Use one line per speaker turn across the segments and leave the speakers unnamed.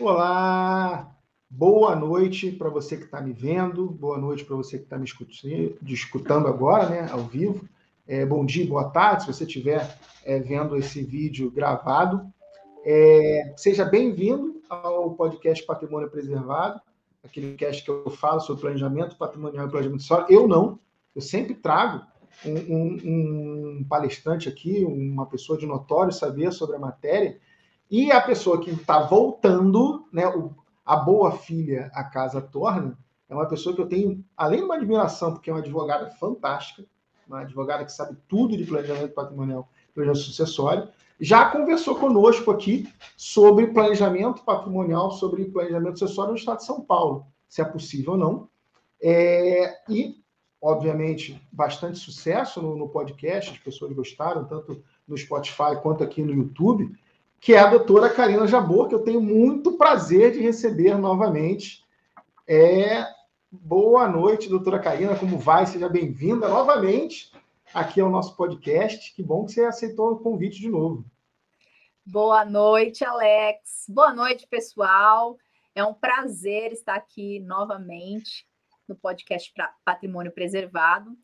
Olá, boa noite para você que está me vendo, boa noite para você que está me escutando agora, né, ao vivo. É, bom dia, boa tarde, se você estiver é, vendo esse vídeo gravado. É, seja bem-vindo ao podcast Patrimônio Preservado, aquele cast que eu falo sobre planejamento patrimonial e planejamento social. Eu não, eu sempre trago um, um, palestrante aqui, uma pessoa de notório saber sobre a matéria, e a pessoa que está voltando, né, o, a boa filha, a casa torna, é uma pessoa que eu tenho, além de uma admiração, porque é uma advogada fantástica, uma advogada que sabe tudo de planejamento patrimonial, planejamento sucessório, já conversou conosco aqui sobre planejamento patrimonial, sobre planejamento sucessório no estado de São Paulo, se é possível ou não. É, e, obviamente, bastante sucesso no, no podcast, as pessoas gostaram, tanto no Spotify quanto aqui no YouTube que é a doutora Karina Jabor, que eu tenho muito prazer de receber novamente. É... Boa noite, doutora Karina, como vai? Seja bem-vinda novamente aqui ao nosso podcast. Que bom que você aceitou o convite de novo.
Boa noite, Alex. Boa noite, pessoal. É um prazer estar aqui novamente no podcast Patrimônio Preservado.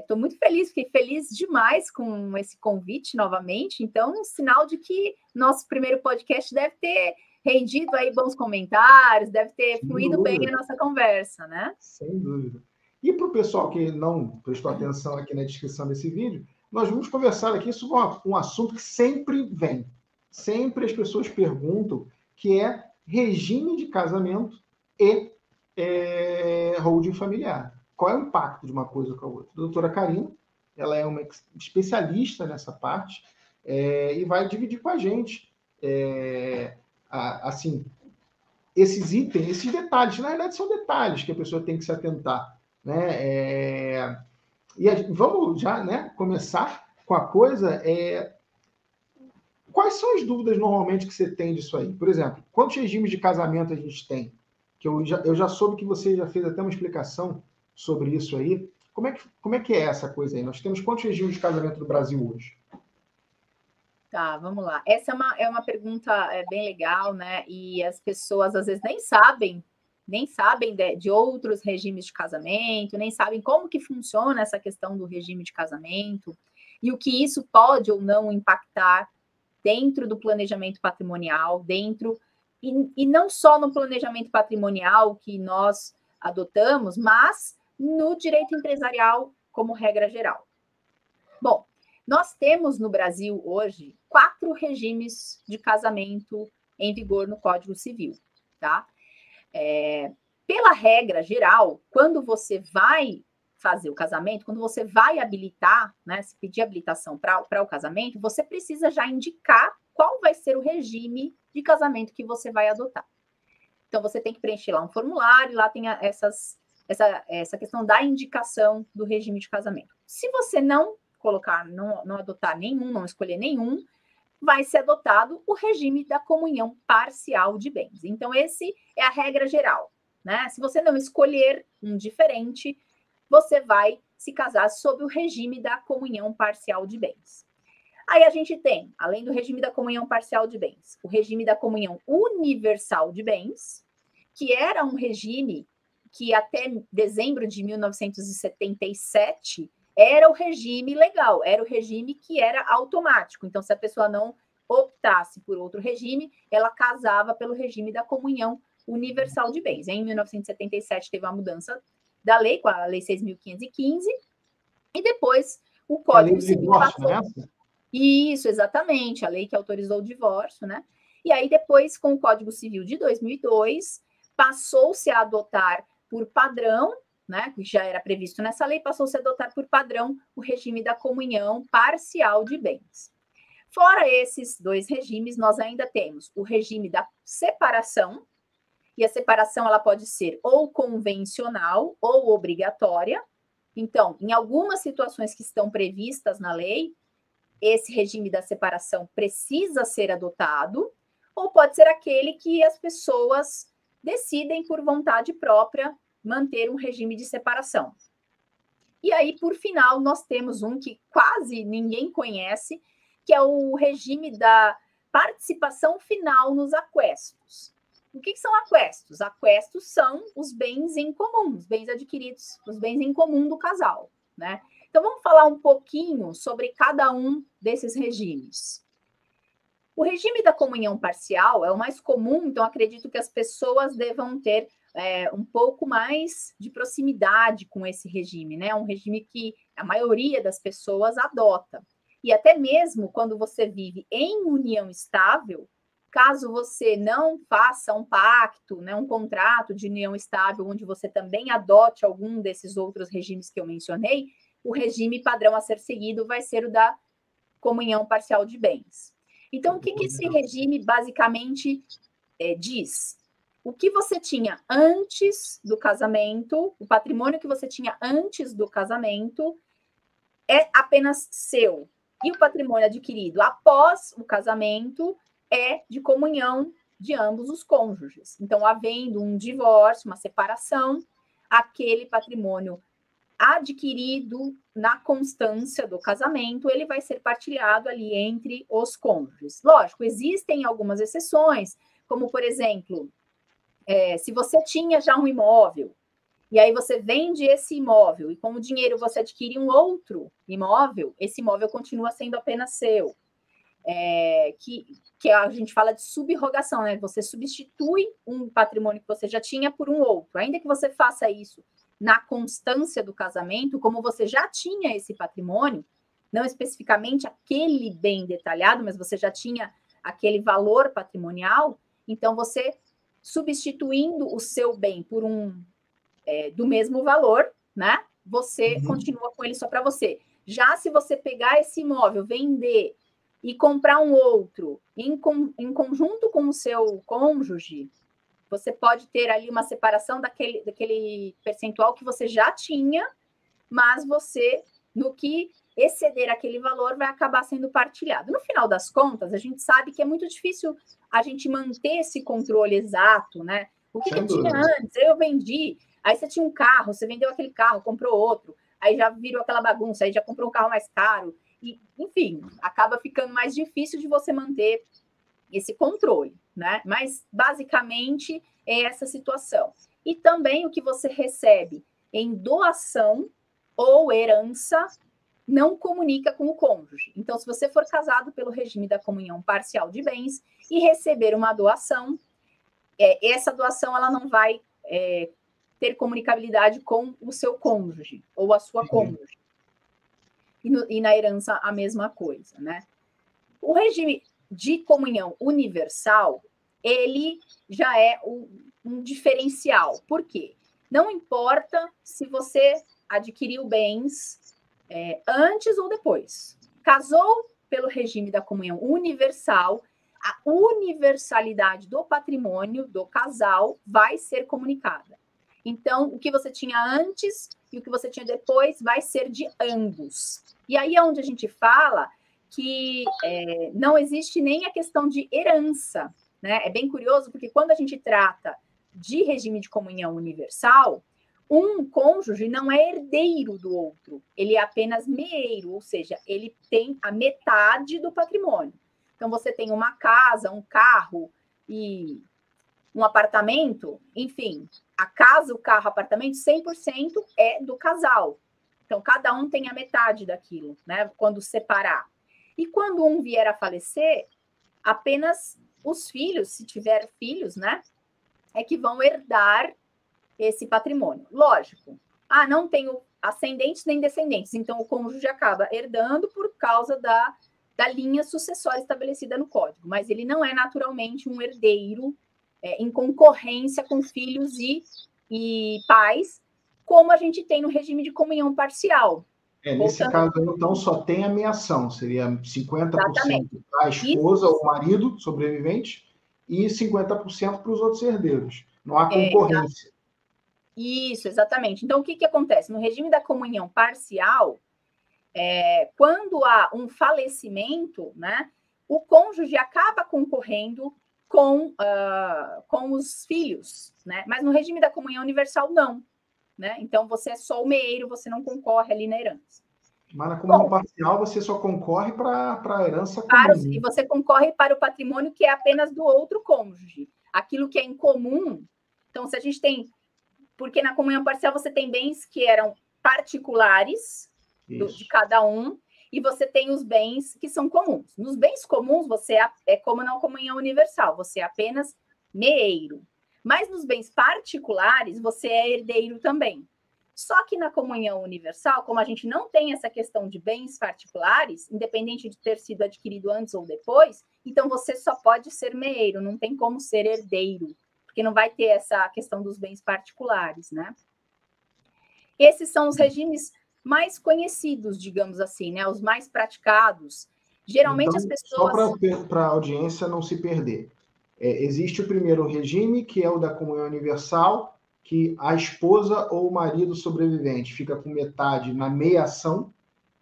Estou é, muito feliz, fiquei feliz demais com esse convite novamente. Então, um sinal de que nosso primeiro podcast deve ter rendido aí bons comentários, deve ter Sem fluído dúvida. bem a nossa conversa, né?
Sem dúvida. E para o pessoal que não prestou atenção aqui na descrição desse vídeo, nós vamos conversar aqui sobre um assunto que sempre vem. Sempre as pessoas perguntam, que é regime de casamento e é, holding familiar qual é o impacto de uma coisa com a outra. A doutora Karina, ela é uma especialista nessa parte é, e vai dividir com a gente, é, a, assim, esses itens, esses detalhes. Na verdade, são detalhes que a pessoa tem que se atentar. Né? É, e a, vamos já né, começar com a coisa. É, quais são as dúvidas normalmente que você tem disso aí? Por exemplo, quantos regimes de casamento a gente tem? Que eu já, eu já soube que você já fez até uma explicação sobre isso aí. Como é, que, como é que é essa coisa aí? Nós temos quantos regimes de casamento no Brasil hoje?
Tá, vamos lá. Essa é uma, é uma pergunta é, bem legal, né? E as pessoas às vezes nem sabem, nem sabem de, de outros regimes de casamento, nem sabem como que funciona essa questão do regime de casamento e o que isso pode ou não impactar dentro do planejamento patrimonial, dentro e, e não só no planejamento patrimonial que nós adotamos, mas no direito empresarial como regra geral. Bom, nós temos no Brasil hoje quatro regimes de casamento em vigor no Código Civil, tá? É, pela regra geral, quando você vai fazer o casamento, quando você vai habilitar, né, se pedir habilitação para o casamento, você precisa já indicar qual vai ser o regime de casamento que você vai adotar. Então, você tem que preencher lá um formulário, lá tem essas, essa, essa questão da indicação do regime de casamento. Se você não colocar, não, não adotar nenhum, não escolher nenhum, vai ser adotado o regime da comunhão parcial de bens. Então, esse é a regra geral. Né? Se você não escolher um diferente, você vai se casar sob o regime da comunhão parcial de bens. Aí a gente tem, além do regime da comunhão parcial de bens, o regime da comunhão universal de bens, que era um regime que até dezembro de 1977 era o regime legal, era o regime que era automático. Então, se a pessoa não optasse por outro regime, ela casava pelo regime da comunhão universal de bens. Em 1977 teve uma mudança da lei, com a Lei 6.515, e depois o Código Civil passou. Né? Isso, exatamente, a lei que autorizou o divórcio, né? E aí, depois, com o Código Civil de 2002, passou-se a adotar por padrão, né, que já era previsto nessa lei, passou-se a adotar por padrão o regime da comunhão parcial de bens. Fora esses dois regimes, nós ainda temos o regime da separação, e a separação ela pode ser ou convencional ou obrigatória. Então, em algumas situações que estão previstas na lei, esse regime da separação precisa ser adotado, ou pode ser aquele que as pessoas decidem por vontade própria manter um regime de separação. E aí, por final, nós temos um que quase ninguém conhece, que é o regime da participação final nos aquestos. O que, que são aquestos? Aquestos são os bens em comum, os bens adquiridos, os bens em comum do casal, né? Então vamos falar um pouquinho sobre cada um desses regimes. O regime da comunhão parcial é o mais comum, então acredito que as pessoas devam ter é, um pouco mais de proximidade com esse regime, né? Um regime que a maioria das pessoas adota. E até mesmo quando você vive em união estável, Caso você não faça um pacto, né, um contrato de união estável, onde você também adote algum desses outros regimes que eu mencionei, o regime padrão a ser seguido vai ser o da comunhão parcial de bens. Então, o que, que esse regime basicamente é, diz? O que você tinha antes do casamento, o patrimônio que você tinha antes do casamento, é apenas seu. E o patrimônio adquirido após o casamento é de comunhão de ambos os cônjuges. Então, havendo um divórcio, uma separação, aquele patrimônio adquirido na constância do casamento, ele vai ser partilhado ali entre os cônjuges. Lógico, existem algumas exceções, como, por exemplo, é, se você tinha já um imóvel, e aí você vende esse imóvel, e com o dinheiro você adquire um outro imóvel, esse imóvel continua sendo apenas seu é, que, que a gente fala de subrogação, né? Você substitui um patrimônio que você já tinha por um outro. Ainda que você faça isso na constância do casamento, como você já tinha esse patrimônio, não especificamente aquele bem detalhado, mas você já tinha aquele valor patrimonial, então você substituindo o seu bem por um é, do mesmo valor, né? Você uhum. continua com ele só para você. Já se você pegar esse imóvel, vender e comprar um outro em, em conjunto com o seu cônjuge, você pode ter ali uma separação daquele, daquele percentual que você já tinha, mas você, no que exceder aquele valor, vai acabar sendo partilhado. No final das contas, a gente sabe que é muito difícil a gente manter esse controle exato, né? O que, que eu tinha antes? Eu vendi, aí você tinha um carro, você vendeu aquele carro, comprou outro, aí já virou aquela bagunça, aí já comprou um carro mais caro, e, enfim, acaba ficando mais difícil de você manter esse controle, né? Mas basicamente é essa situação. E também o que você recebe em doação ou herança não comunica com o cônjuge. Então, se você for casado pelo regime da comunhão parcial de bens e receber uma doação, é, essa doação ela não vai é, ter comunicabilidade com o seu cônjuge ou a sua uhum. cônjuge e, no, e na herança a mesma coisa, né? O regime de comunhão universal, ele já é um, um diferencial. Por quê? Não importa se você adquiriu bens é, antes ou depois. Casou pelo regime da comunhão universal, a universalidade do patrimônio do casal vai ser comunicada. Então, o que você tinha antes e o que você tinha depois vai ser de ambos. E aí é onde a gente fala que é, não existe nem a questão de herança. Né? É bem curioso, porque quando a gente trata de regime de comunhão universal, um cônjuge não é herdeiro do outro, ele é apenas meeiro, ou seja, ele tem a metade do patrimônio. Então, você tem uma casa, um carro e um apartamento, enfim, a casa, o carro, o apartamento, 100% é do casal. Então, cada um tem a metade daquilo, né? Quando separar. E quando um vier a falecer, apenas os filhos, se tiver filhos, né? É que vão herdar esse patrimônio. Lógico. Ah, não tenho ascendentes nem descendentes. Então, o cônjuge acaba herdando por causa da, da linha sucessória estabelecida no código. Mas ele não é naturalmente um herdeiro é, em concorrência com filhos e, e pais, como a gente tem no regime de comunhão parcial.
É, nesse Voltando... caso, então, só tem ameação, seria 50% para a esposa Isso. ou marido sobrevivente e 50% para os outros herdeiros. Não há é, concorrência. É,
isso, exatamente. Então, o que, que acontece? No regime da comunhão parcial, é, quando há um falecimento, né, o cônjuge acaba concorrendo com, uh, com os filhos, né? Mas no regime da comunhão universal, não. Né? Então você é só o meeiro, você não concorre ali na herança.
Mas na comunhão Bom, parcial você só concorre para a herança
comum. e você concorre para o patrimônio que é apenas do outro cônjuge. Aquilo que é em comum. Então, se a gente tem. Porque na comunhão parcial você tem bens que eram particulares do, de cada um, e você tem os bens que são comuns. Nos bens comuns, você é, é como na comunhão universal, você é apenas meeiro. Mas nos bens particulares, você é herdeiro também. Só que na comunhão universal, como a gente não tem essa questão de bens particulares, independente de ter sido adquirido antes ou depois, então você só pode ser meeiro, não tem como ser herdeiro, porque não vai ter essa questão dos bens particulares, né? Esses são os regimes mais conhecidos, digamos assim, né? Os mais praticados. Geralmente então, as pessoas.
Só para a audiência não se perder. É, existe o primeiro regime, que é o da comunhão universal, que a esposa ou o marido sobrevivente fica com metade na meiação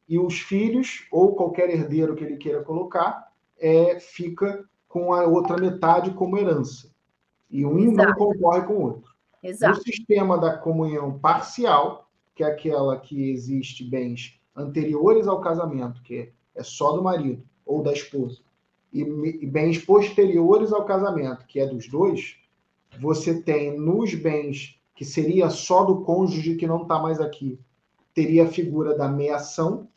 e os filhos ou qualquer herdeiro que ele queira colocar é, fica com a outra metade como herança. E um Exato. não concorre com o outro. Exato. No sistema da comunhão parcial, que é aquela que existe bens anteriores ao casamento, que é só do marido ou da esposa, e bens posteriores ao casamento, que é dos dois, você tem nos bens que seria só do cônjuge que não está mais aqui, teria a figura da meação,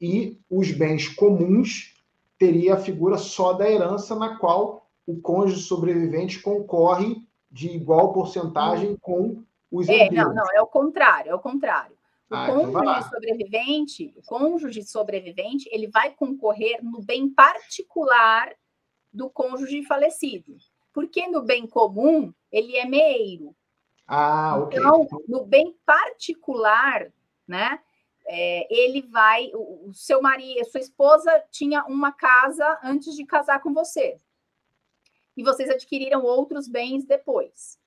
e os bens comuns teria a figura só da herança, na qual o cônjuge sobrevivente concorre de igual porcentagem com os
é, Não, não, é o contrário, é o contrário. O ah, cônjuge sobrevivente, o cônjuge sobrevivente, ele vai concorrer no bem particular do cônjuge falecido. Porque no bem comum, ele é meio.
Ah, ok.
Então, no bem particular, né? É, ele vai. O, o seu marido, a sua esposa tinha uma casa antes de casar com você. E vocês adquiriram outros bens depois.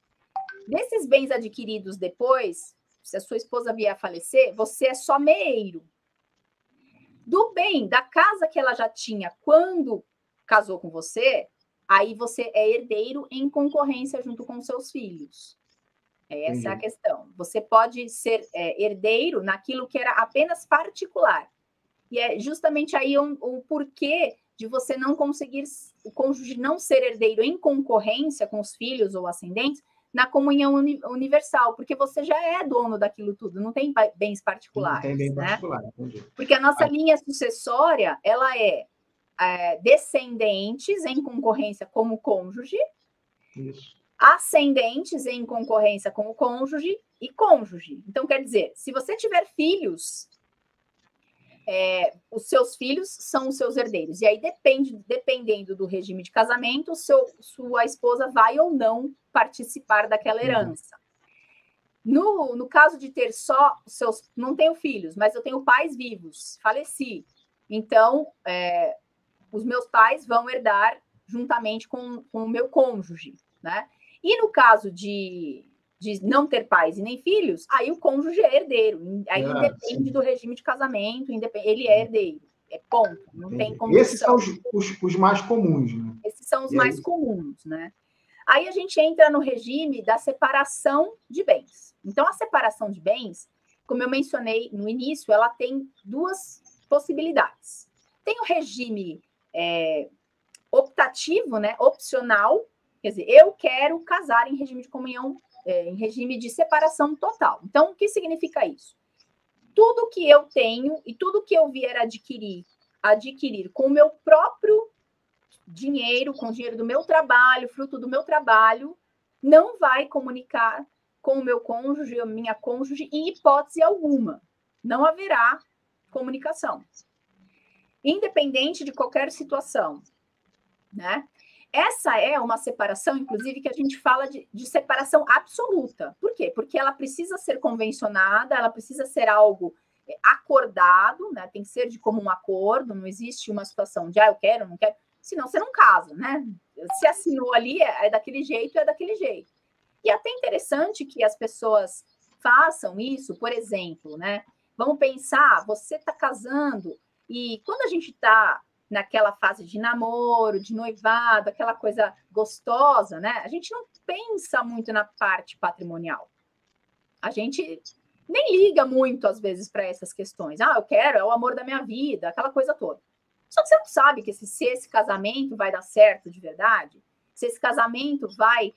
Desses bens adquiridos depois, se a sua esposa vier a falecer, você é só meeiro. Do bem da casa que ela já tinha quando casou com você, aí você é herdeiro em concorrência junto com seus filhos. Essa Entendi. é a questão. Você pode ser é, herdeiro naquilo que era apenas particular. E é justamente aí o um, um porquê de você não conseguir, o cônjuge não ser herdeiro em concorrência com os filhos ou ascendentes, na comunhão uni universal, porque você já é dono daquilo tudo, não tem bens particulares. Não tem bem né? particular, Porque a nossa linha sucessória, ela é, é, descendentes em concorrência como cônjuge, Isso. ascendentes em concorrência como cônjuge e cônjuge. Então, quer dizer, se você tiver filhos, é, os seus filhos são os seus herdeiros. E aí depende, dependendo do regime de casamento, seu, sua esposa vai ou não participar daquela uhum. herança. No, no caso de ter só seus. Não tenho filhos, mas eu tenho pais vivos, faleci. Então, é, os meus pais vão herdar juntamente com, com o meu cônjuge, né? E no caso de, de não ter pais e nem filhos, aí o cônjuge é herdeiro. Aí ah, independe sim. do regime de casamento, ele é herdeiro. É ponto. Não tem como.
Esses são os, os, os, mais comuns, né?
Esses são os e mais aí? comuns, né? Aí a gente entra no regime da separação de bens. Então, a separação de bens, como eu mencionei no início, ela tem duas possibilidades. Tem o regime é, optativo, né, opcional, quer dizer, eu quero casar em regime de comunhão é, em regime de separação total. Então, o que significa isso? Tudo que eu tenho e tudo que eu vier adquirir, adquirir com o meu próprio dinheiro, com o dinheiro do meu trabalho, fruto do meu trabalho, não vai comunicar com o meu cônjuge, a minha cônjuge, em hipótese alguma. Não haverá comunicação. Independente de qualquer situação, né? Essa é uma separação, inclusive, que a gente fala de, de, separação absoluta. Por quê? Porque ela precisa ser convencionada, ela precisa ser algo é, acordado, né? Tem que ser de comum acordo, não existe uma situação de ah, eu quero, não quero, senão você não casa, né? Se assinou ali, é, é daquele jeito, é daquele jeito. E é até interessante que as pessoas façam isso, por exemplo, né? Vamos pensar, você está casando, e quando a gente está naquela fase de namoro, de noivado, aquela coisa gostosa, né? A gente não pensa muito na parte patrimonial. A gente nem liga muito, às vezes, para essas questões. Ah, eu quero, é o amor da minha vida, aquela coisa toda. Só que você não sabe que esse, se esse casamento vai dar certo de verdade, se esse casamento vai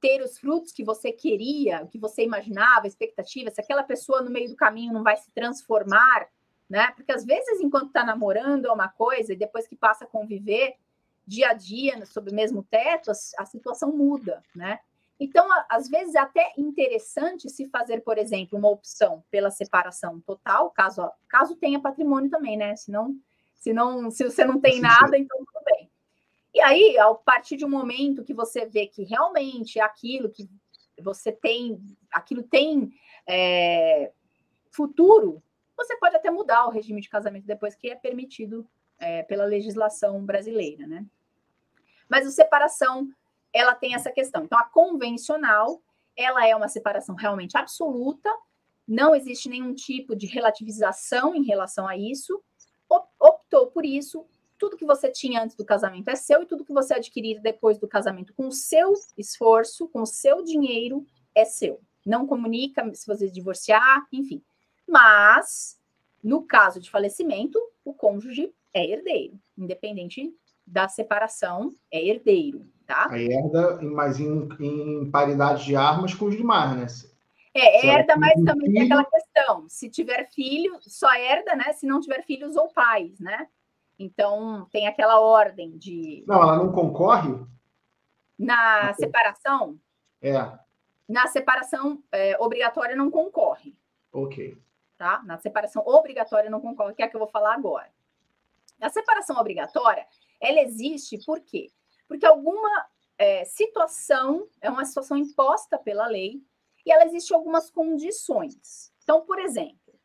ter os frutos que você queria, que você imaginava, expectativa, se aquela pessoa no meio do caminho não vai se transformar, né? Porque às vezes, enquanto está namorando é uma coisa, e depois que passa a conviver dia a dia sob o mesmo teto, a, a situação muda, né? Então, às vezes é até interessante se fazer, por exemplo, uma opção pela separação total, caso, caso tenha patrimônio também, né? Se não, se não, se você não tem nada, então tudo bem. E aí, a partir de um momento que você vê que realmente aquilo que você tem, aquilo tem é, futuro, você pode até mudar o regime de casamento depois que é permitido é, pela legislação brasileira, né? Mas a separação, ela tem essa questão. Então, a convencional, ela é uma separação realmente absoluta, não existe nenhum tipo de relativização em relação a isso, optou por isso, tudo que você tinha antes do casamento é seu e tudo que você adquirir depois do casamento com o seu esforço, com o seu dinheiro, é seu. Não comunica se você divorciar, enfim. Mas, no caso de falecimento, o cônjuge é herdeiro, independente da separação, é herdeiro, tá?
Aí herda, mas em, em paridade de armas com os demais, né?
É, herda, mas também tem aquela questão: se tiver filho, só herda, né? Se não tiver filhos ou pais, né? Então tem aquela ordem de.
Não, ela não concorre?
Na separação?
É.
Na separação é, obrigatória não concorre.
Ok
tá? Na separação obrigatória não concordo, que é a que eu vou falar agora. A separação obrigatória, ela existe por quê? Porque alguma é, situação é uma situação imposta pela lei e ela existe algumas condições. Então, por exemplo,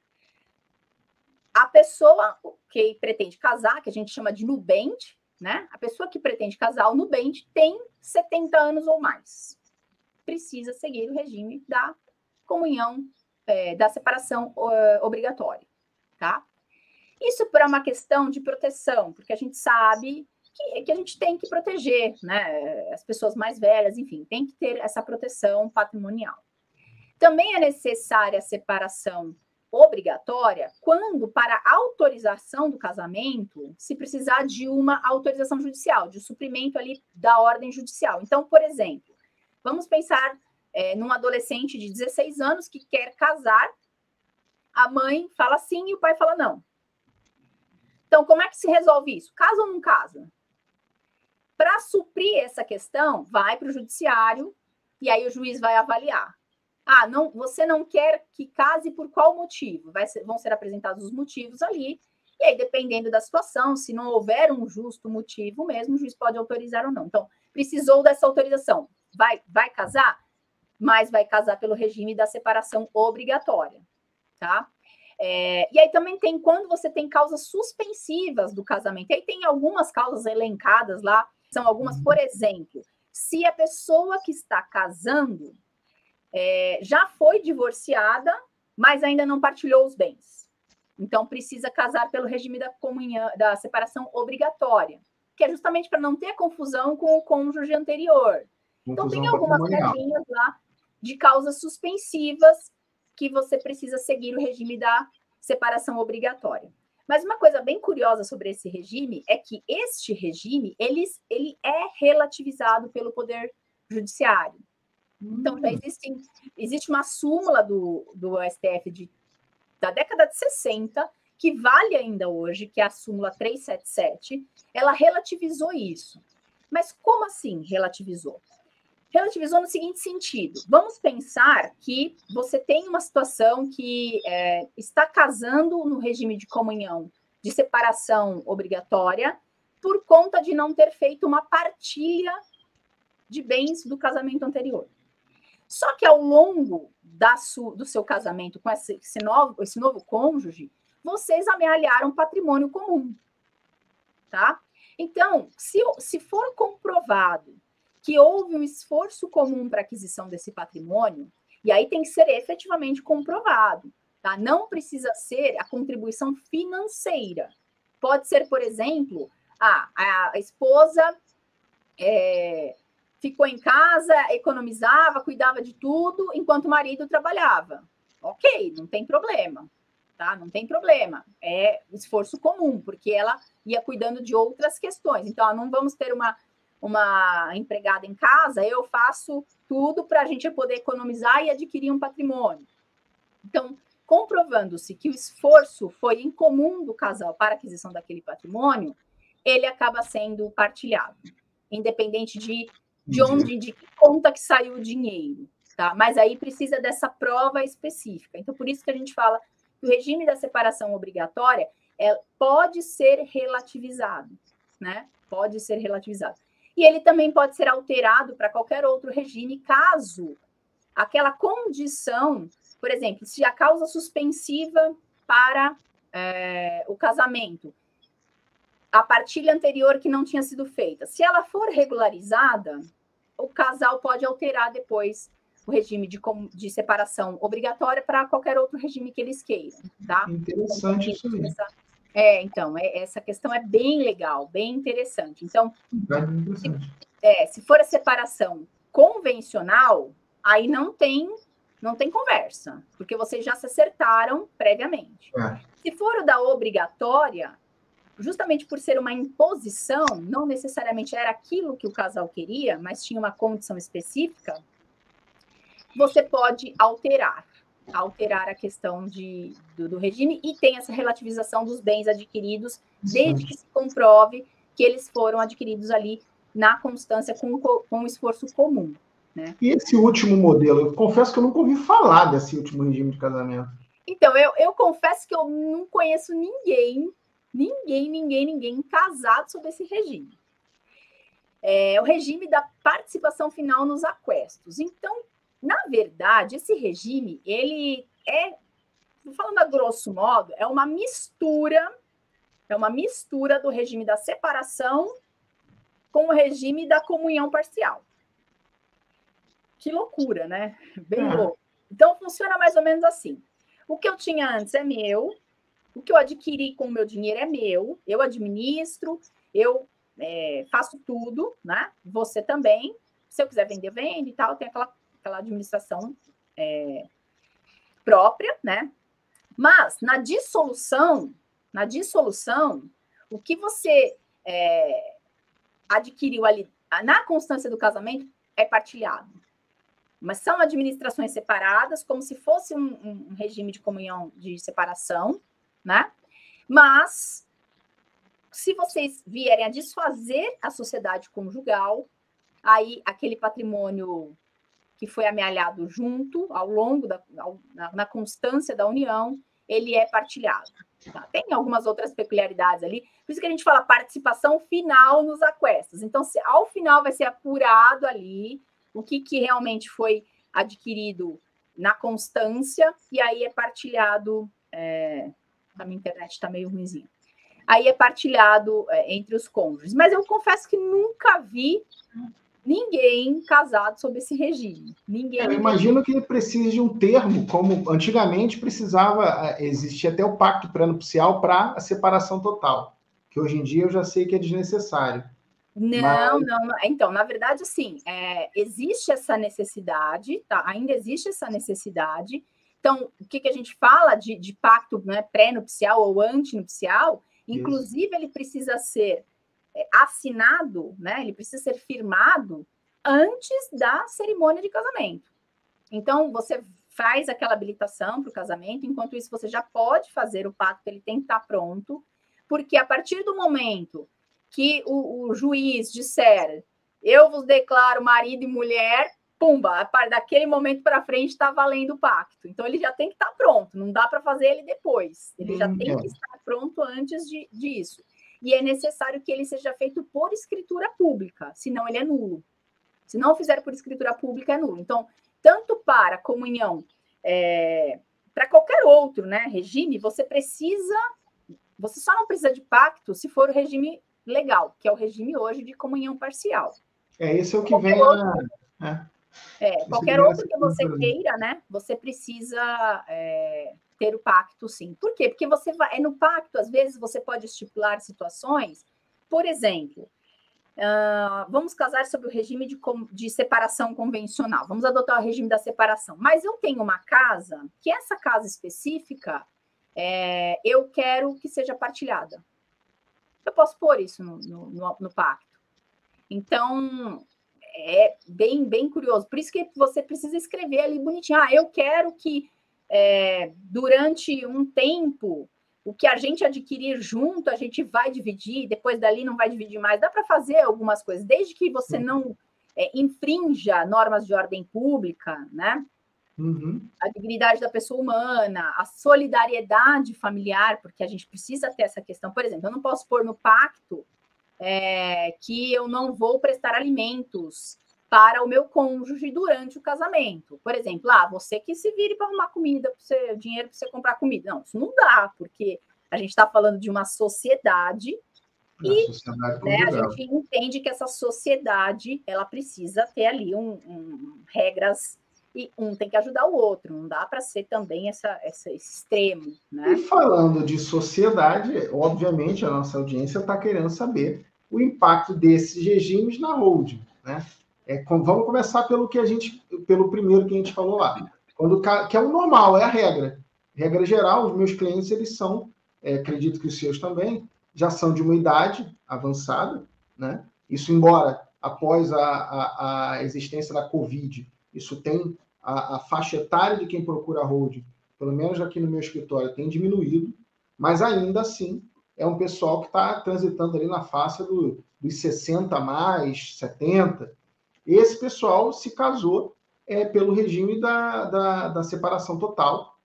a pessoa que pretende casar, que a gente chama de nubente, né? A pessoa que pretende casar, o nubente, tem 70 anos ou mais. Precisa seguir o regime da comunhão é, da separação uh, obrigatória, tá? Isso por uma questão de proteção, porque a gente sabe que, que, a gente tem que proteger, né? As pessoas mais velhas, enfim, tem que ter essa proteção patrimonial. Também é necessária a separação obrigatória quando, para autorização do casamento, se precisar de uma autorização judicial, de suprimento ali da ordem judicial. Então, por exemplo, vamos pensar é, num adolescente de 16 anos que quer casar, a mãe fala sim e o pai fala não. Então, como é que se resolve isso? Casa ou não casa? Para suprir essa questão, vai para o judiciário e aí o juiz vai avaliar. Ah, não, você não quer que case por qual motivo? Ser, vão ser apresentados os motivos ali. E aí, dependendo da situação, se não houver um justo motivo mesmo, o juiz pode autorizar ou não. Então, precisou dessa autorização. Vai, vai casar? mas vai casar pelo regime da separação obrigatória, tá? É, e aí também tem quando você tem causas suspensivas do casamento. Aí tem algumas causas elencadas lá, são algumas, por exemplo, se a pessoa que está casando é, já foi divorciada, mas ainda não partilhou os bens. Então precisa casar pelo regime da comunhão, da separação obrigatória, que é justamente para não ter confusão com o cônjuge anterior. Então tem algumas regrinhas lá de causas suspensivas que você precisa seguir o regime da separação obrigatória. Mas uma coisa bem curiosa sobre esse regime é que este regime ele, ele é relativizado pelo Poder Judiciário. Então, já hum. existe, existe uma súmula do, do STF de, da década de 60, que vale ainda hoje, que é a súmula 377, ela relativizou isso. Mas como assim relativizou? relativizou no seguinte sentido: vamos pensar que você tem uma situação que é, está casando no regime de comunhão de separação obrigatória por conta de não ter feito uma partilha de bens do casamento anterior. Só que ao longo su, do seu casamento com esse, esse, novo, esse novo cônjuge, vocês amealharam patrimônio comum, tá? Então, se, se for comprovado que houve um esforço comum para aquisição desse patrimônio, e aí tem que ser efetivamente comprovado. Tá? Não precisa ser a contribuição financeira. Pode ser, por exemplo, a, a esposa é, ficou em casa, economizava, cuidava de tudo, enquanto o marido trabalhava. Ok, não tem problema, tá? Não tem problema. É esforço comum, porque ela ia cuidando de outras questões. Então, não vamos ter uma, uma empregada em casa, eu faço tudo para a gente poder economizar e adquirir um patrimônio. Então, comprovando-se que o esforço foi em comum do casal para aquisição daquele patrimônio, ele acaba sendo partilhado, independente de, de onde, de que conta que saiu o dinheiro, tá? Mas aí precisa dessa prova específica. Então, por isso que a gente fala que o regime da separação obrigatória é, pode ser relativizado, né? Pode ser relativizado. E ele também pode ser alterado para qualquer outro regime, caso aquela condição, por exemplo, se a causa suspensiva para é, o casamento a partilha anterior que não tinha sido feita. Se ela for regularizada, o casal pode alterar depois o regime de, de separação obrigatória para qualquer outro regime que eles queiram, tá?
Interessante então, isso aí.
Essa, é, então, é, essa questão é bem legal, bem interessante. Então,
interessante.
Se, é, se for a separação convencional, aí não tem não tem conversa, porque vocês já se acertaram previamente. É. Se for o da obrigatória, justamente por ser uma imposição, não necessariamente era aquilo que o casal queria, mas tinha uma condição específica, você pode alterar, alterar a questão de, do, do regime e tem essa relativização dos bens adquiridos, desde que se comprove que eles foram adquiridos ali na constância com, com esforço comum. Né?
E esse último modelo? Eu confesso que eu nunca ouvi falar desse último regime de casamento.
Então, eu, eu confesso que eu não conheço ninguém Ninguém, ninguém, ninguém casado sobre esse regime. É o regime da participação final nos aquestos. Então, na verdade, esse regime, ele é, falando a grosso modo, é uma mistura, é uma mistura do regime da separação com o regime da comunhão parcial. Que loucura, né? Bem é. louco. Então, funciona mais ou menos assim. O que eu tinha antes é meu, o que eu adquiri com o meu dinheiro é meu, eu administro, eu é, faço tudo, né? Você também. Se eu quiser vender, vende e tal, tem aquela, aquela administração é, própria, né? Mas na dissolução, na dissolução, o que você é, adquiriu ali na constância do casamento é partilhado. Mas são administrações separadas, como se fosse um, um regime de comunhão de separação, né? Mas se vocês vierem a desfazer a sociedade conjugal, aí aquele patrimônio que foi amealhado junto ao longo da ao, na, na, constância da união, ele é partilhado. Tá? Tem algumas outras peculiaridades ali, por isso que a gente fala participação final nos aquestos. Então, se ao final vai ser apurado ali o que, que realmente foi adquirido na constância, e aí é partilhado é, a minha internet está meio ruimzinha. Aí é partilhado é, entre os cônjuges. Mas eu confesso que nunca vi ninguém casado sob esse regime. Ninguém. É,
eu imagino que precise de um termo, como antigamente precisava é, existir até o pacto pré-nupcial para a separação total, que hoje em dia eu já sei que é desnecessário.
Não, Mas... não, não. Então, na verdade, sim, é, existe essa necessidade, tá? ainda existe essa necessidade, então, o que, que a gente fala de, de pacto né, pré-nupcial ou antinupcial, inclusive ele precisa ser é, assinado, né, ele precisa ser firmado antes da cerimônia de casamento. Então, você faz aquela habilitação para o casamento, enquanto isso você já pode fazer o pacto, ele tem que estar pronto, porque a partir do momento que o, o juiz disser eu vos declaro marido e mulher, pumba, daquele momento para frente está valendo o pacto. Então ele já tem que estar tá pronto, não dá para fazer ele depois. Ele já tem que estar pronto antes de, disso. E é necessário que ele seja feito por escritura pública, senão ele é nulo. Se não fizer por escritura pública, é nulo. Então, tanto para comunhão, é, para qualquer outro né, regime, você precisa. Você só não precisa de pacto se for o regime legal, que é o regime hoje de comunhão parcial.
É, esse é o que qualquer vem. Outro, na...
é. É, qualquer outro que você queira, né? Você precisa é, ter o pacto, sim. Por quê? Porque você vai. É no pacto, às vezes, você pode estipular situações, por exemplo, Uh, vamos casar sob o regime de, de, separação convencional. Vamos adotar o regime da separação. Mas eu tenho uma casa que essa casa específica é, eu quero que seja partilhada. Eu posso pôr isso no, no, no, pacto. Então é bem bem curioso. Por isso que você precisa escrever ali bonitinho. Ah, eu quero que é, durante um tempo o que a gente adquirir junto, a gente vai dividir, depois dali não vai dividir mais. Dá para fazer algumas coisas, desde que você não é, infrinja normas de ordem pública, né? Uhum. A dignidade da pessoa humana, a solidariedade familiar, porque a gente precisa ter essa questão. Por exemplo, eu não posso pôr no pacto é, que eu não vou prestar alimentos para o meu cônjuge durante o casamento. Por exemplo, ah, você que se vire para arrumar comida, você, dinheiro para você comprar comida. Não, isso não dá, porque a gente está falando de uma sociedade e sociedade né, a gente entende que essa sociedade ela precisa ter ali um, um, regras e um tem que ajudar o outro, não dá para ser também essa, essa, esse extremo. Né?
E falando de sociedade, obviamente a nossa audiência está querendo saber o impacto desses regimes na holding. Né? É, vamos começar pelo que a gente, pelo primeiro que a gente falou lá. Quando, que é o normal, é a regra. Regra geral, os meus clientes, eles são, é, acredito que os seus também, já são de uma idade avançada, né? Isso, embora após a, a, a existência da Covid, isso tem a, a, faixa etária de quem procura hold, pelo menos aqui no meu escritório, tem diminuído, mas ainda assim é um pessoal que está transitando ali na faixa do, dos 60 mais, 70, esse pessoal se casou é, pelo regime da, da, da separação total,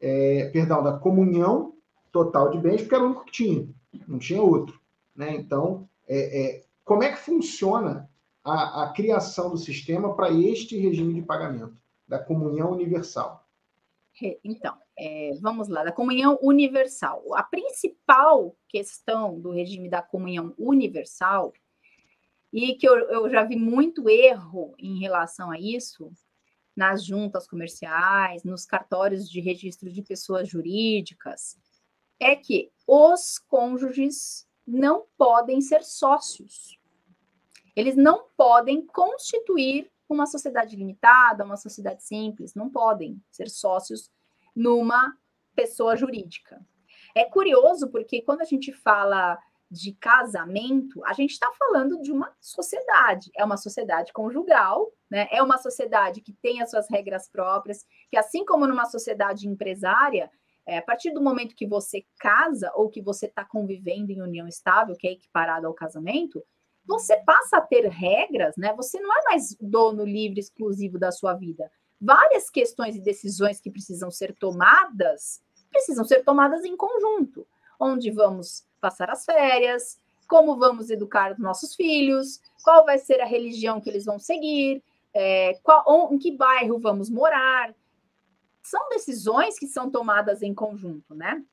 é, perdão, da comunhão total de bens, porque era o único que tinha, não tinha outro. Né? Então, é, é como é que funciona a, a criação do sistema para este regime de pagamento, da comunhão universal?
Então, é, vamos lá, da comunhão universal. A principal questão do regime da comunhão universal e que eu, eu já vi muito erro em relação a isso nas juntas comerciais, nos cartórios de registro de pessoas jurídicas, é que os cônjuges não podem ser sócios. Eles não podem constituir uma sociedade limitada, uma sociedade simples, não podem ser sócios numa pessoa jurídica. É curioso porque quando a gente fala de casamento, a gente está falando de uma sociedade, é uma sociedade conjugal, né? É uma sociedade que tem as suas regras próprias, que assim como numa sociedade empresária, é, a partir do momento que você casa ou que você está convivendo em união estável, que é equiparado ao casamento, você passa a ter regras, né? Você não é mais dono livre exclusivo da sua vida. Várias questões e decisões que precisam ser tomadas precisam ser tomadas em conjunto, onde vamos passar as férias, como vamos educar os nossos filhos, qual vai ser a religião que eles vão seguir, é, qual, em que bairro vamos morar. São decisões que são tomadas em conjunto, né?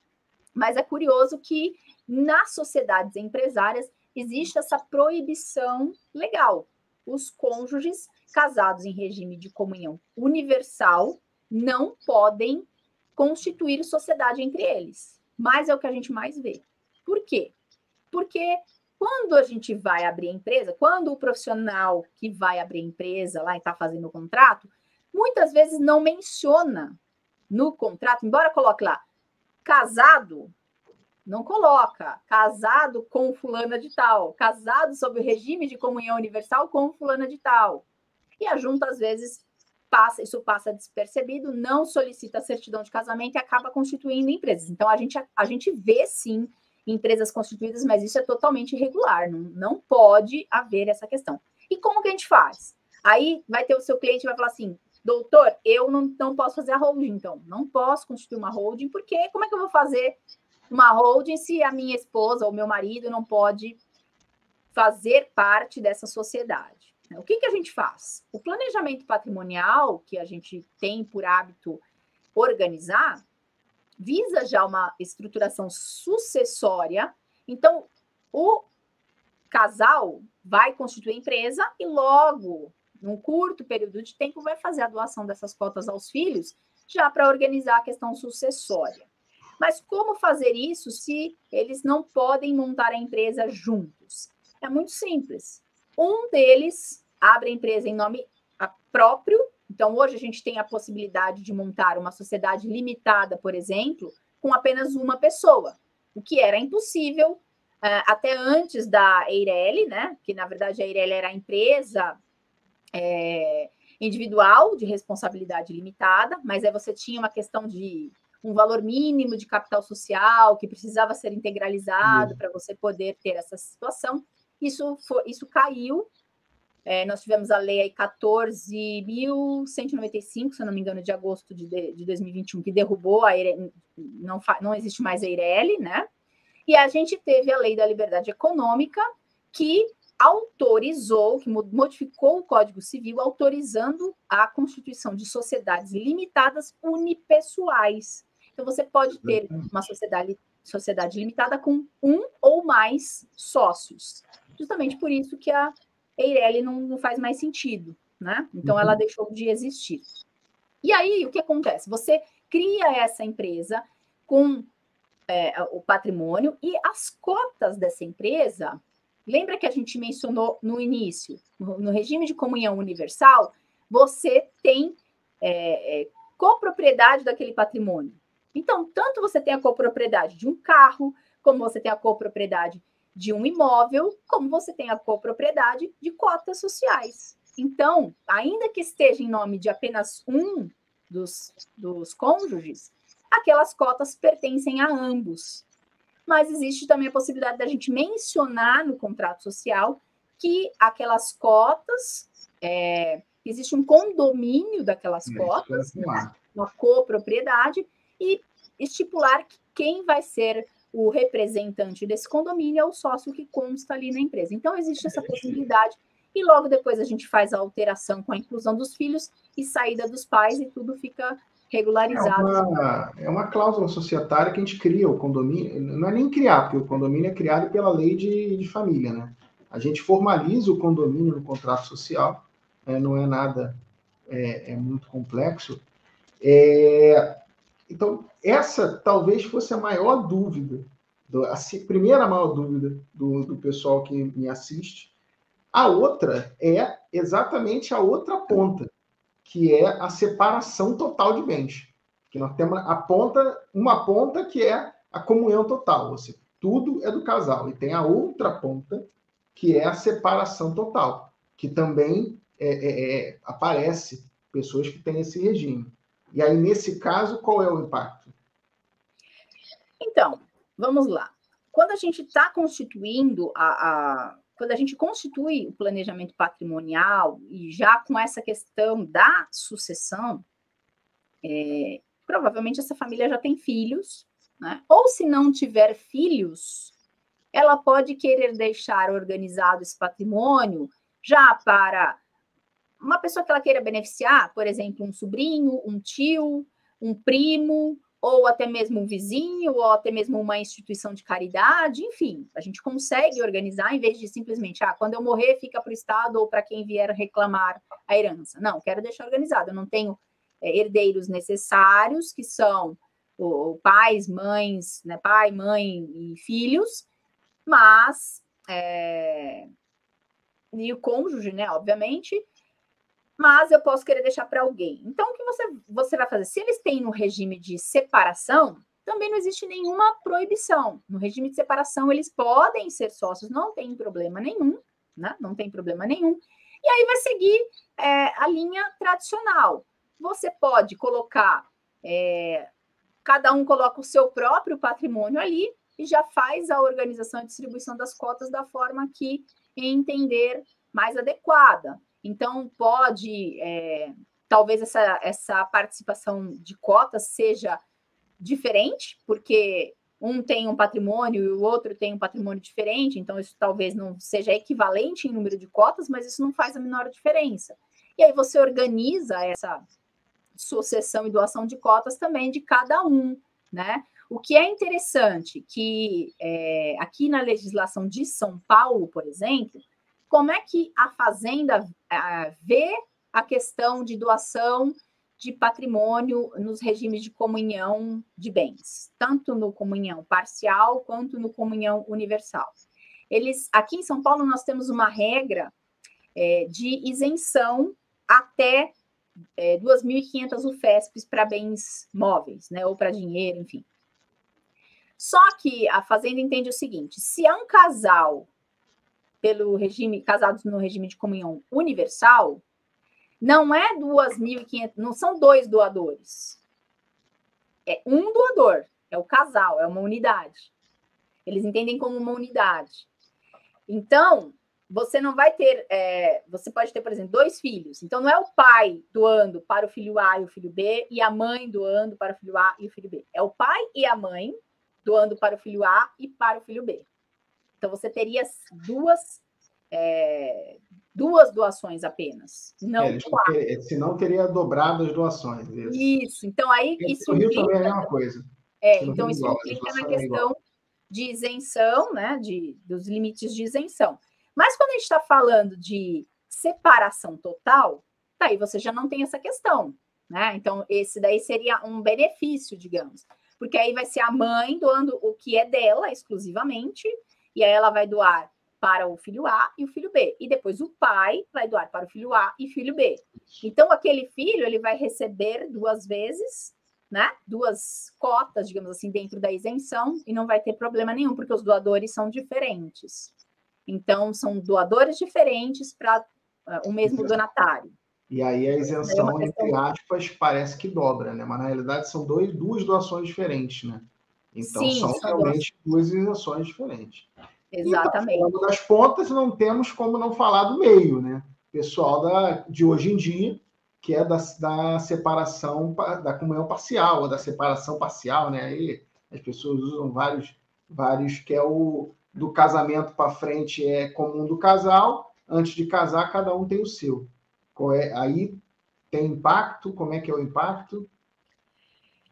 Mas é curioso que nas sociedades empresárias existe essa proibição legal. Os cônjuges casados em regime de comunhão universal não podem constituir sociedade entre eles. Mas é o que a gente mais vê. Por quê? Porque quando a gente vai abrir a empresa, quando o profissional que vai abrir a empresa lá e está fazendo o contrato, muitas vezes não menciona no contrato, embora coloque lá casado, não coloca casado com fulana de tal, casado sob o regime de comunhão universal com fulana de tal. E a junta, às vezes, passa, isso passa despercebido, não solicita certidão de casamento e acaba constituindo empresas. Então, a gente, a gente vê sim empresas constituídas, mas isso é totalmente irregular, não, não pode haver essa questão. E como que a gente faz? Aí vai ter o seu cliente vai falar assim, doutor, eu não, não posso fazer a holding, então, não posso constituir uma holding, porque como é que eu vou fazer uma holding se a minha esposa ou meu marido não pode fazer parte dessa sociedade? O que, que a gente faz? O planejamento patrimonial, que a gente tem por hábito organizar, visa já uma estruturação sucessória. Então, o casal vai constituir a empresa e logo, num curto período de tempo, vai fazer a doação dessas cotas aos filhos, já para organizar a questão sucessória. Mas como fazer isso se eles não podem montar a empresa juntos? É muito simples. Um deles abre a empresa em nome próprio. Então, hoje a gente tem a possibilidade de montar uma sociedade limitada, por exemplo, com apenas uma pessoa, o que era impossível uh, até antes da Eireli, né? Que na verdade a Eireli era a empresa é, individual de responsabilidade limitada, mas aí você tinha uma questão de um valor mínimo de capital social que precisava ser integralizado para você poder ter essa situação. Isso, foi, isso caiu. É, nós tivemos a lei 14.195, se eu não me engano, de agosto de, de 2021, que derrubou a não, não existe mais a Eireli, né? E a gente teve a lei da liberdade econômica, que autorizou, que modificou o Código Civil, autorizando a constituição de sociedades limitadas unipessoais. Então, você pode ter uma sociedade, sociedade limitada com um ou mais sócios. Justamente por isso que a Eireli não, não faz mais sentido, né? Então, uhum. ela deixou de existir. E aí, o que acontece? Você cria essa empresa com é, o patrimônio e as cotas dessa empresa Lembra que a gente mencionou no início, no, no regime de comunhão universal, você tem é, é, copropriedade daquele patrimônio. Então, tanto você tem a copropriedade de um carro, como você tem a copropriedade de um imóvel, como você tem a copropriedade de cotas sociais. Então, ainda que esteja em nome de apenas um dos, dos cônjuges, aquelas cotas pertencem a ambos mas existe também a possibilidade da gente mencionar no contrato social que aquelas cotas, é, existe um condomínio daquelas é, cotas, né, uma copropriedade, e estipular que quem vai ser o representante desse condomínio é o sócio que consta ali na empresa. Então, existe essa possibilidade, e logo depois a gente faz a alteração com a inclusão dos filhos e saída dos pais, e tudo fica regularizado.
É uma, é uma cláusula societária que a gente cria o condomínio, não é nem criar, porque o condomínio é criado pela lei de, de família, né? A gente formaliza o condomínio no contrato social, é, não é nada é, é muito complexo. É, então, essa talvez fosse a maior dúvida, a primeira maior dúvida do, do pessoal que me assiste. A outra é exatamente a outra ponta, que é a separação total de bens. Que nós temos a ponta, uma ponta que é a comunhão total, ou seja, tudo é do casal. E tem a outra ponta, que é a separação total, que também é, é, é, aparece pessoas que têm esse regime. E aí, nesse caso, qual é o impacto?
Então, vamos lá. Quando a gente está constituindo a, a, quando a gente constitui o planejamento patrimonial e já com essa questão da sucessão, é, provavelmente essa família já tem filhos, né? ou se não tiver filhos, ela pode querer deixar organizado esse patrimônio já para uma pessoa que ela queira beneficiar, por exemplo, um sobrinho, um tio, um primo, ou até mesmo um vizinho, ou até mesmo uma instituição de caridade, enfim, a gente consegue organizar em vez de simplesmente, ah, quando eu morrer, fica para o Estado ou para quem vier reclamar a herança. Não, quero deixar organizado, eu não tenho é, herdeiros necessários, que são o, pais, mães, né, pai, mãe e filhos, mas é, e o cônjuge, né, obviamente, mas eu posso querer deixar para alguém. Então, o que você, você vai fazer? Se eles têm no regime de separação, também não existe nenhuma proibição. No regime de separação, eles podem ser sócios, não tem problema nenhum, né? Não tem problema nenhum. E aí vai seguir é, a linha tradicional. Você pode colocar, é, cada um coloca o seu próprio patrimônio ali e já faz a organização e distribuição das cotas da forma que entender mais adequada. Então, pode, é, talvez essa, essa participação de cotas seja diferente, porque um tem um patrimônio e o outro tem um patrimônio diferente, então isso talvez não seja equivalente em número de cotas, mas isso não faz a menor diferença. E aí você organiza essa sucessão e doação de cotas também de cada um, né? O que é interessante que é, aqui na legislação de São Paulo, por exemplo, como é que a Fazenda uh, vê a questão de doação de patrimônio nos regimes de comunhão de bens, tanto no comunhão parcial quanto no comunhão universal. Eles, aqui em São Paulo, nós temos uma regra é, de isenção até é, 2.500 UFESPs para bens móveis, né, ou para dinheiro, enfim. Só que a Fazenda entende o seguinte: se é um casal pelo regime, casados no regime de comunhão universal, não é 2.500, não são dois doadores. É um doador, é o casal, é uma unidade. Eles entendem como uma unidade. Então, você não vai ter, é, você pode ter, por exemplo, dois filhos. Então, não é o pai doando para o filho A e o filho B, e a mãe doando para o filho A e o filho B. É o pai e a mãe doando para o filho A e para o filho B. Então, você teria duas, é, duas doações apenas, não é, quatro.
Ter, senão teria dobrado as doações.
Isso, isso. então aí isso implica,
também é a mesma coisa.
É, então isso igual, implica na questão de isenção, né, de, dos limites de isenção. Mas quando a gente está falando de separação total, tá aí você já não tem essa questão, né? Então esse daí seria um benefício, digamos, porque aí vai ser a mãe doando o que é dela exclusivamente, e aí ela vai doar para o filho A e o filho B. E depois o pai vai doar para o filho A e filho B. Então, aquele filho ele vai receber duas vezes, né? Duas cotas, digamos assim, dentro da isenção, e não vai ter problema nenhum, porque os doadores são diferentes. Então, são doadores diferentes para uh, o mesmo Exato. donatário.
E aí a isenção, é entre aspas, parece que dobra, né? Mas na realidade são dois, duas doações diferentes, né? Então Sim, são, são realmente duas. duas isenções diferentes.
Exatamente.
Então, das pontas, não temos como não falar do meio, né? Pessoal da, de hoje em dia, que é da, da separação, da comunhão parcial, ou da separação parcial, né? Aí as pessoas usam vários, vários que é o do casamento para frente é comum do casal, antes de casar, cada um tem o seu. É, aí tem impacto? Como é que é o impacto?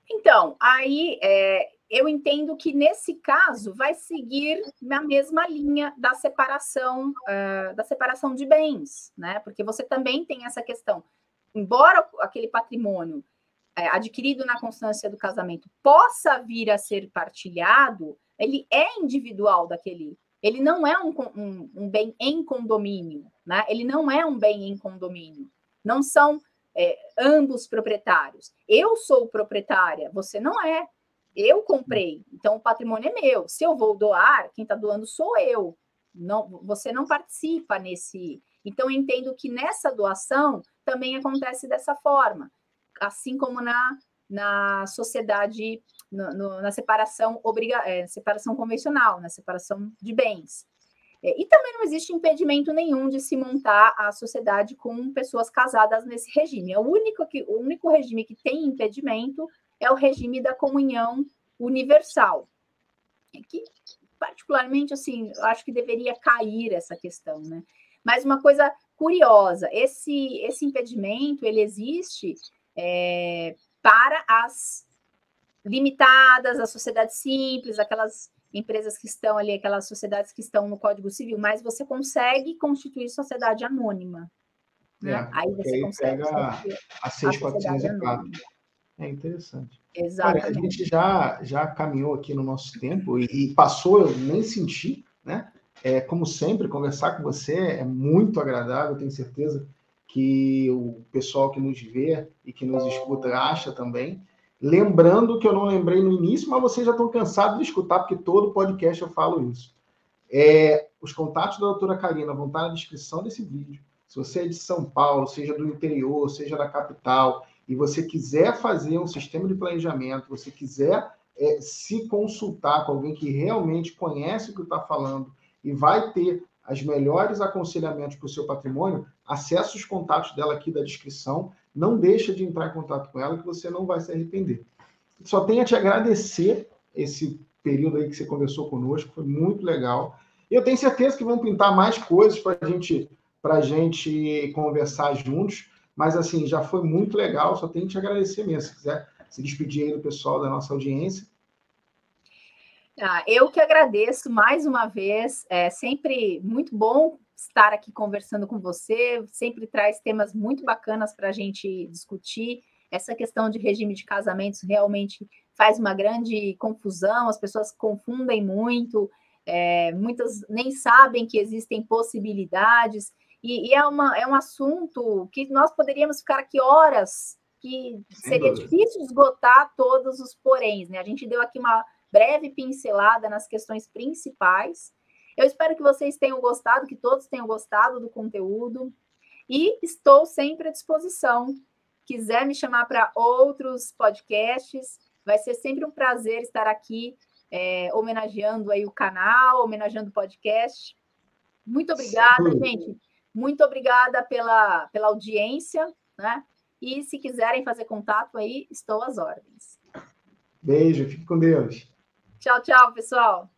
Então, aí é, eu entendo que nesse caso vai seguir na mesma linha da separação uh, da separação de bens, né? Porque você também tem essa questão. Embora aquele patrimônio é, adquirido na constância do casamento possa vir a ser partilhado, ele é individual daquele. Ele não é um, um, um bem em condomínio, né? Ele não é um bem em condomínio. Não são é, ambos proprietários. Eu sou proprietária, você não é. Eu comprei, então o patrimônio é meu. Se eu vou doar, quem está doando sou eu. Não, você não participa nesse. Então, entendo que nessa doação também acontece dessa forma, assim como na, na sociedade, no, no, na separação, obriga, é, separação convencional, na separação de bens. É, e também não existe impedimento nenhum de se montar a sociedade com pessoas casadas nesse regime. É o único, que, o único regime que tem impedimento é o regime da comunhão universal. Que, particularmente, assim, eu acho que deveria cair essa questão, né? Mas uma coisa curiosa, esse, esse impedimento, ele existe é, para as limitadas, as sociedades simples, aquelas empresas que estão ali, aquelas sociedades que estão no Código Civil, mas você consegue constituir sociedade anônima. Né? É,
aí você aí consegue. Pega a 6404. É interessante.
Exatamente.
Olha, a gente já, já caminhou aqui no nosso tempo e, e passou, eu nem senti, né? É, como sempre, conversar com você é muito agradável, tenho certeza que o pessoal que nos vê e que nos escuta acha também. Lembrando que eu não lembrei no início, mas vocês já estão cansados de escutar, porque todo podcast eu falo isso. É, os contatos da doutora Karina vão estar na descrição desse vídeo. Se você é de São Paulo, seja do interior, seja da capital, e você quiser fazer um sistema de planejamento, você quiser é, se consultar com alguém que realmente conhece o que está falando e vai ter os melhores aconselhamentos para o seu patrimônio, acesse os contatos dela aqui da descrição. Não deixa de entrar em contato com ela, que você não vai se arrepender. Só tenho a te agradecer esse período aí que você conversou conosco, foi muito legal. Eu tenho certeza que vão pintar mais coisas para gente, a gente conversar juntos. Mas, assim, já foi muito legal, só tenho que te agradecer mesmo. Se quiser se despedir aí do pessoal da nossa audiência.
Ah, eu que agradeço mais uma vez. É sempre muito bom estar aqui conversando com você. Sempre traz temas muito bacanas para a gente discutir. Essa questão de regime de casamentos realmente faz uma grande confusão, as pessoas confundem muito, é, muitas nem sabem que existem possibilidades. E, e, é, uma, é um assunto que nós poderíamos ficar aqui horas, que seria difícil esgotar todos os poréns, né? A gente deu aqui uma breve pincelada nas questões principais. Eu espero que vocês tenham gostado, que todos tenham gostado do conteúdo. E estou sempre à disposição. Quiser me chamar para outros podcasts, vai ser sempre um prazer estar aqui é, homenageando aí o canal, homenageando o podcast. Muito obrigada, Sim. gente. Muito obrigada pela, pela audiência, né? E se quiserem fazer contato aí, estou às ordens.
Beijo, fique com Deus.
Tchau, tchau, pessoal.